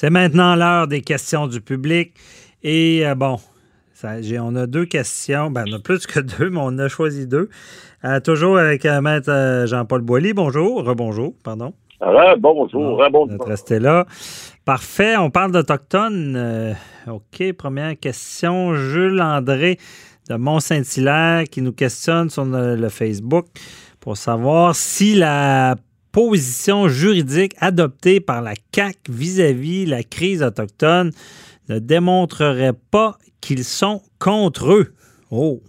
C'est maintenant l'heure des questions du public. Et euh, bon, on a deux questions. Ben, on a plus que deux, mais on a choisi deux. Euh, toujours avec euh, Maître Jean-Paul Boilly. Bonjour. Rebonjour, pardon. Rebonjour. Rebonjour. Restez là. Parfait. On parle d'Autochtones. OK. Première question. Jules André de Mont-Saint-Hilaire qui nous questionne sur le Facebook pour savoir si la position juridique adoptée par la CAC vis-à-vis -vis la crise autochtone ne démontrerait pas qu'ils sont contre eux. Oh!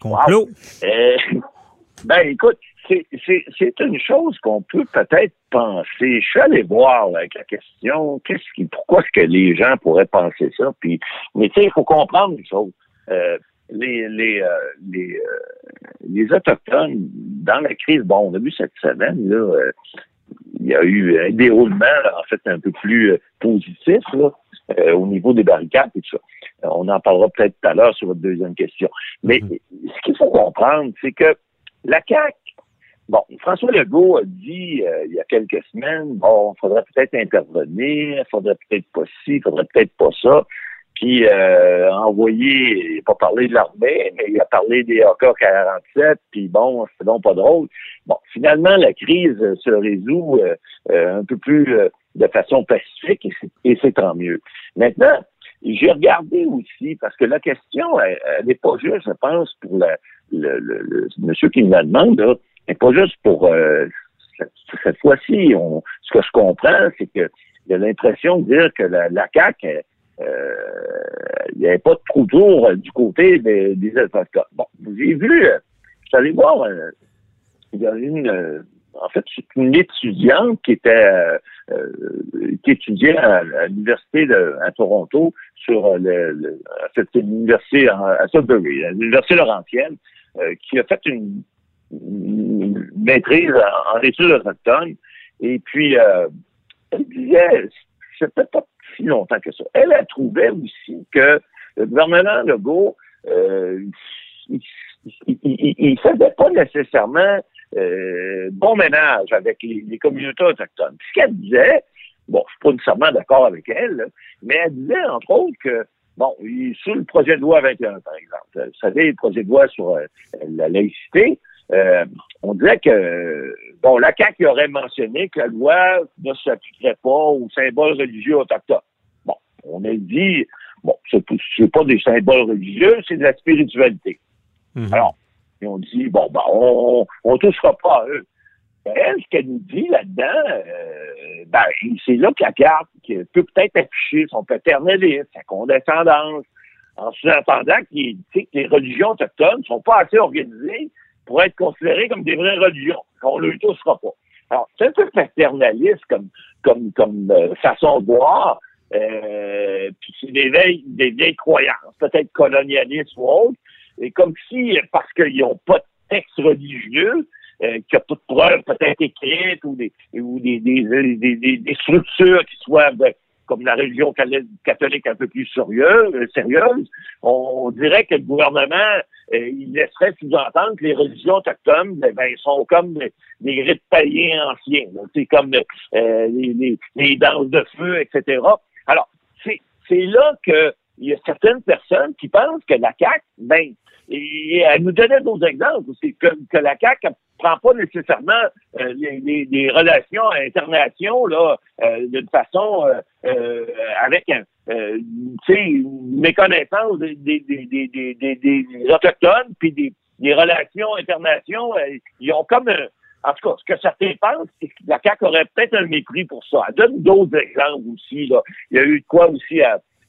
Complot. Euh, ben, écoute, c'est une chose qu'on peut peut-être penser. Je suis allé voir la question, qu'est-ce qui, pourquoi est-ce que les gens pourraient penser ça? Puis, mais tu sais, il faut comprendre une chose. Euh, les les euh, les, les autochtones dans la crise, bon, on a vu cette semaine là, il y a eu un déroulement en fait un peu plus positif là, au niveau des barricades et tout ça. On en parlera peut-être tout à l'heure sur votre deuxième question. Mais mhm. ce qu'il faut comprendre, c'est que la CAQ, bon, François Legault a dit euh, il y a quelques semaines, bon, il faudrait peut-être intervenir, il faudrait peut-être pas ci, il faudrait peut-être pas ça. Puis euh, envoyé, il pas parlé de l'armée, mais il a parlé des AK-47, puis bon, c'est donc pas drôle. Bon, finalement, la crise se résout euh, euh, un peu plus de façon pacifique, et c'est tant mieux. Maintenant, j'ai regardé aussi, parce que la question, elle n'est pas juste, je pense, pour le, le, monsieur qui me la demande, là, elle pas juste pour euh, cette, fois-ci. Ce que je comprends, c'est que il a l'impression de dire que la, la CAQ, euh, il n'y avait pas de trou tour du côté des, des Bon, vous avez vu, euh, je suis voir, il y a une, en fait, c'est une étudiante qui était euh, euh, qui étudiait à, l'université à Toronto sur euh, le, cette université à Sudbury, l'université Laurentienne, qui a fait une, maîtrise en, études autochtones. Et puis, elle disait, c'était pas longtemps que ça. Elle a trouvé aussi que le gouvernement Legault, euh, il, il, faisait pas nécessairement euh, bon ménage avec les, communautés autochtones. ce qu'elle disait, bon, je suis pas nécessairement d'accord avec elle, mais elle disait, entre autres, que, bon, sur le projet de loi 21, par exemple, vous savez, le projet de loi sur euh, la laïcité, euh, on disait que, bon, la CAQ aurait mentionné que la loi ne s'appliquerait pas aux symboles religieux autochtones. On a dit, bon, c'est pas des symboles religieux, c'est de la spiritualité. Mhm. Alors, et on dit, bon, ben, on ne touchera pas à eux. Elle, ce qu'elle nous dit là-dedans, euh, ben, c'est là que la carte qui peut peut-être afficher son paternalisme, sa condescendance, en sous-entendant que les religions autochtones ne sont pas assez organisées pour être considérées comme des vraies religions, qu'on ne le touchera pas. Alors, c'est un peu paternaliste comme, comme, comme euh, façon de voir, euh, puis c'est des vieilles, des vieilles croyances, peut-être colonialistes ou autres, et comme si, parce qu'ils n'ont pas de texte religieux, euh, qu'il n'y a pas de preuves peut-être écrites ou des, ou des, des, des, structures qui soient comme la religion catholique un peu plus sérieuse, euh, sérieuse on, dirait que le gouvernement, euh, il laisserait sous-entendre que les religions autochtones, ben, ben sont comme des, rites païens anciens. C'est comme euh, les, les, les danses de feu, etc. Alors, c'est là que il y a certaines personnes qui pensent que la CAQ, ben, elle nous donnait d'autres exemples aussi, que, que la CAQ prend pas nécessairement euh, les, les, relations internationales là euh, d'une façon euh, euh avec un une méconnaissance des, des, des, des, des, autochtones puis des, relations internationales. ils ont comme en tout cas, ce que certains pensent, c'est que la CAQ aurait peut-être un mépris pour ça. Elle donne d'autres exemples aussi. Il y a eu de quoi aussi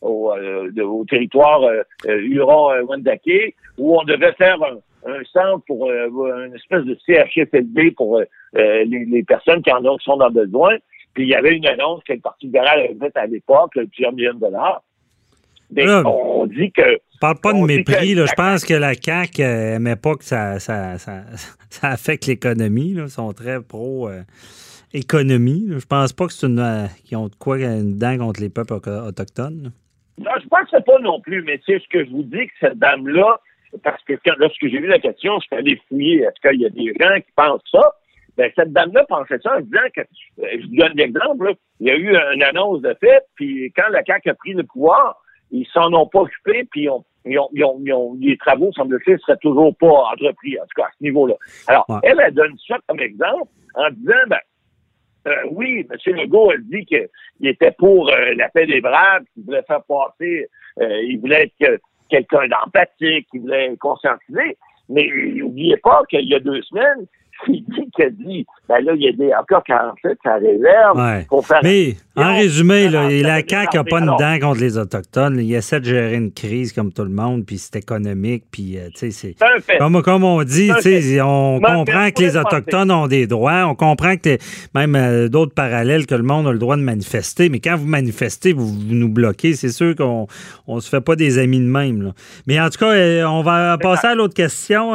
euh, au territoire euh, euh, Huron-Wendake, où on devait faire un, centre pour une espèce de CHSLD pour les, personnes qui en ont, sont dans besoin. Puis il y avait une annonce que le Parti libéral avait faite à l'époque, plusieurs millions de dollars. Là, on dit que. Parle pas de mépris. que Là. Je pense que la CAQ euh, aimait pas que ça, ça, ça, ça affecte l'économie. Ils sont très pro euh, économie. là. Je pense pas que c'est une euh, qu'ils ont de quoi une dent contre les peuples auto- autochtones. Non, je pense que pas non plus, mais c'est ce que je vous dis que cette dame-là, parce que quand, lorsque j'ai vu la question, je suis allé fouiller, est-ce qu'il y a des gens qui pensent ça? Ben, cette dame-là pensait ça en disant que, euh, je vous donne l'exemple, il y a eu une annonce de fait, puis quand la CAQ a pris le pouvoir, ils s'en ont pas occupé, puis ils ont, ils ont, ils ont, ils ont- les travaux, semble-t-il, seraient toujours pas entrepris, en tout cas à ce niveau-là. Alors, Ouais. elle, elle donne ça comme exemple en disant, ben, euh, oui, M. Legault a dit qu'il était pour euh, la paix des braves, qu'il voulait faire passer, euh, il voulait être que- quelqu'un d'empathique, il voulait conscientiser. Mais n'oubliez pas qu'il y a deux semaines, il dit dit, ben là, il y a des, encore 47 ça réserve Ouais. pour faire Mais en résumé, là, la CAQ n'a pas une dent contre les Autochtones. Il essaie de gérer une crise comme tout le monde, puis c'est économique, puis euh, tu sais, c'est. Fait. Comme, comme on dit, tu sais, on comprend que les. Autochtones ont des droits, on comprend que les- même euh, d'autres parallèles que le monde a le droit de manifester, mais quand vous manifestez, vous, vous nous bloquez, c'est sûr qu'on on se fait pas des amis de même. là. Mais en tout cas, euh, on va passer à l'autre question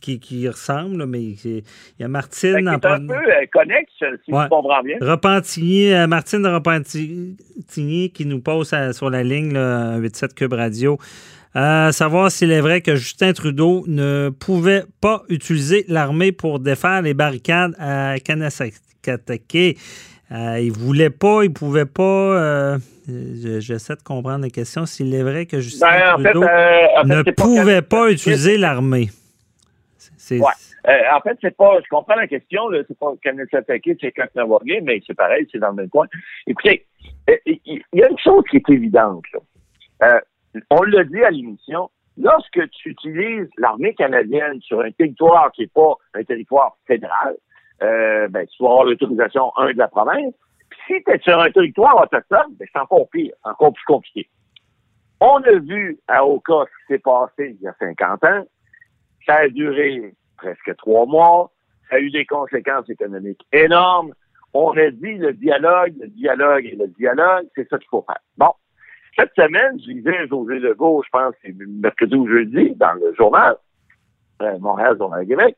qui, qui ressemble, là, mais il y a Fait Martine qu'il en est un peu euh, connexe, si Ouais. je comprends bien. Repentigny, euh, Martine de Repentigny qui nous pose à- sur la ligne là, 87 Cube Radio. Euh, savoir s'il est vrai que Justin Trudeau ne pouvait pas utiliser l'armée pour défaire les barricades à Kanasakatake. Euh, il voulait pas, il pouvait pas. euh, je- J'essaie de comprendre la question. S'il est vrai que Justin Ben, fait, Trudeau euh, en fait, ne c'est pas pouvait pas utiliser l'armée. C'est Ouais. Euh, en fait, c'est pas, je comprends la question, là, c'est pas Kanasatake, c'est Kaknawaga, mais c'est pareil, c'est dans le même coin. Écoutez, euh, il y a une chose qui est évidente, là. Euh, on l'a dit à l'émission, lorsque tu utilises l'armée canadienne sur un territoire qui n'est pas un territoire fédéral, euh, ben, tu vas avoir l'autorisation, un, de la province. Si tu es sur un territoire autochtone, ben, c'est encore pire, encore plus compliqué. On a vu à Oka ce qui s'est passé il y a 50 ans. Ça a duré presque trois mois. Ça a eu des conséquences économiques énormes. On a dit le dialogue, le dialogue et le dialogue, c'est ça qu'il faut faire. Bon. Cette semaine, je lisais José Legault, je pense c'est mercredi ou jeudi, dans le journal, euh, Montréal, Journal Québec,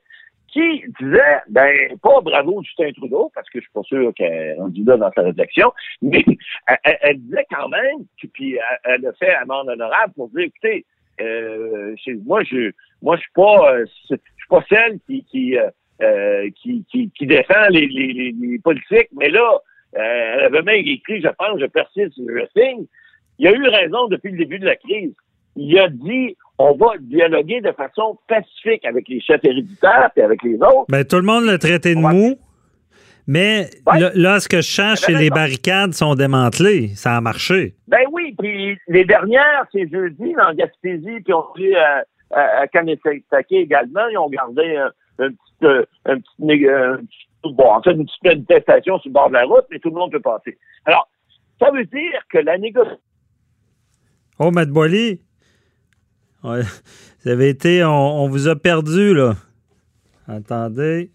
qui disait, ben, pas bravo Justin Trudeau, parce que je suis pas sûr qu'elle rendue là dans sa réflexion, mais elle, disait quand même, puis- elle, a fait amende honorable pour dire, écoutez, euh, moi, je, moi, je suis pas, euh, suis pas celle qui, qui, euh, euh, qui, qui, qui défend les, les, les, politiques, mais là, euh, elle avait même écrit, je pense, je persiste, je signe. Il a eu raison depuis le début de la crise. Il a dit, on va dialoguer de façon pacifique avec les chefs héréditaires et avec les autres. Ben, tout le monde l'a traité de On va- mou. Mais Ouais. là, là, ce que je change, c'est les barricades sont démantelées. Ça a marché. Ben oui, puis les dernières, c'est jeudi, dans Gaspésie, puis on dit euh, à, à également, ils ont gardé un, un petit, euh, un petit, un petit- bon, en fait, une petite manifestation sur le bord de la route, mais tout le monde peut passer. Alors, ça veut dire que la négociation Oh, Matt Boily, ouais, vous avez été, on, on vous a perdu, là. Attendez.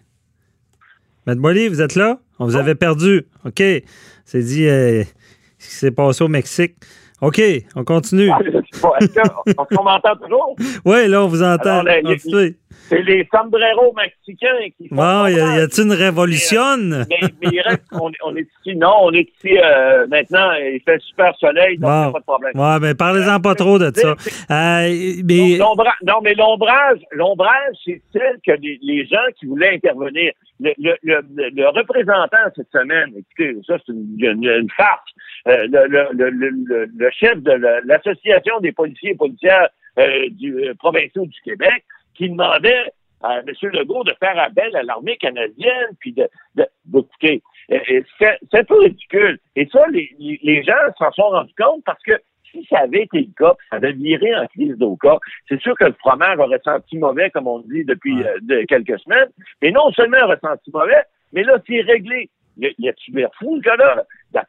Matt Boily, vous êtes là? On vous avait perdu. OK. C'est dit euh, ce qui s'est passé au Mexique. OK, on continue. Est-ce que- est-ce qu'on m'entend toujours? Oui, là, on vous entend. C'est les sombreros mexicains qui font Bon, y, a- y comprendre. a-t-il une révolution? mais, mais il reste, on, on est ici, non, on est ici euh, maintenant, il fait super soleil, donc il n'y a Bon. pas de problème. Ouais, mais parlez-en pas trop de ça. Euh, mais, non, mais l'ombrage, l'ombrage, c'est celle que les, les gens qui voulaient intervenir. Le, le, le, le représentant cette semaine, écoutez, ça c'est une, une- une farce. Euh, le, le, le, le, chef de la- l'association des policiers et policières euh, du euh, provinciaux du Québec, qui demandait à M. Legault de faire appel à l'armée canadienne, puis de, de, euh, C'est, un peu ridicule. Et ça, les, les, gens s'en sont rendus compte parce que si ça avait été le cas, ça avait viré en crise d'Oka, c'est sûr que le fromage aurait senti mauvais, comme on dit depuis euh, de quelques semaines. Mais non seulement aurait senti mauvais, mais là, c'est réglé. Il y a-tu l'air fou, le gars-là? La,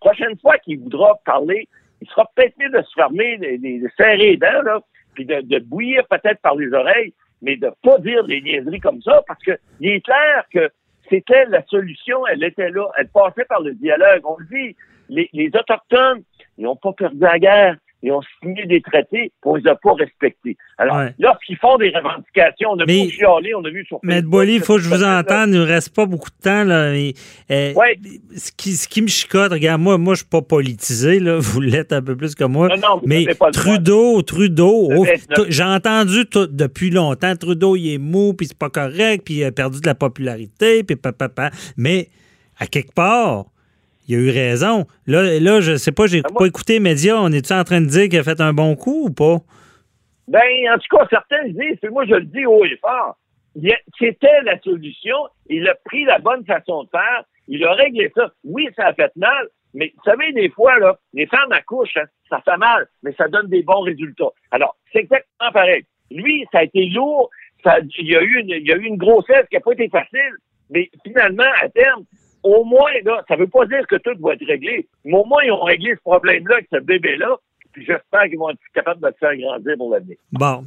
prochaine fois qu'il voudra parler, il sera peut-être mieux de se fermer, de, serrer les dents, là, puis de, de bouillir peut-être par les oreilles, mais de pas dire des niaiseries comme ça, parce que il est clair que c'était la solution, elle était là, elle passait par le dialogue. On le dit, les, les Autochtones, ils n'ont pas perdu la guerre, ils ont signé des traités, on les a pas respectés. Alors, Ouais. lorsqu'ils font des revendications, on a Mais- vu chialer, on a vu sur Mais Boily, il faut que je vous entende. Il ne reste pas beaucoup de temps. Là. Mais, euh, Ouais. ce, qui, ce qui me chicote, regarde, moi, moi je ne suis pas politisé. Là. Vous l'êtes un peu plus que moi. Non, non, vous mais pas. Trudeau, Trudeau, Le oh, 29. t- j'ai entendu tout- depuis longtemps, Trudeau, il est mou, puis c'est pas correct, puis il a perdu de la popularité, puis papa. Mais à quelque part, il a eu raison. Là, là je sais pas, j'ai moi- pas écouté les médias. On est-tu en train de dire qu'il a fait un bon coup ou pas? Ben, en tout cas, certains disent, puis moi je le dis haut et fort. C'était la solution. Il a pris la bonne façon de faire. Il a réglé ça. Oui, ça a fait mal, mais vous savez, des fois, là, les femmes accouchent, hein, ça fait mal, mais ça donne des bons résultats. Alors, c'est exactement pareil. Lui, ça a été lourd. Ça, il, y a eu une, il y a eu une grossesse qui n'a pas été facile, mais finalement, à terme, au moins, là, ça veut pas dire que tout va être réglé, mais au moins, ils ont réglé ce problème-là avec ce bébé-là, puis j'espère qu'ils vont être capables de le faire grandir pour l'avenir. Bon,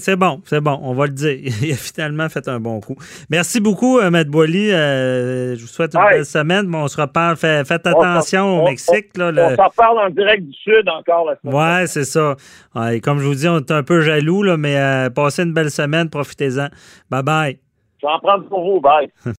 c'est bon, c'est bon, on va le dire. Il a finalement fait un bon coup. Merci beaucoup, euh, Maître Boily. Euh, je vous souhaite une belle semaine. Bon, on se reparle. Fait- faites On attention au on- Mexique. Là, On s'en parle en direct du Sud encore la semaine Ouais, c'est ça. Ouais, comme je vous dis, on est un peu jaloux, là, mais euh, passez une belle semaine, profitez-en. Bye bye. Je vais en prendre pour vous. Bye.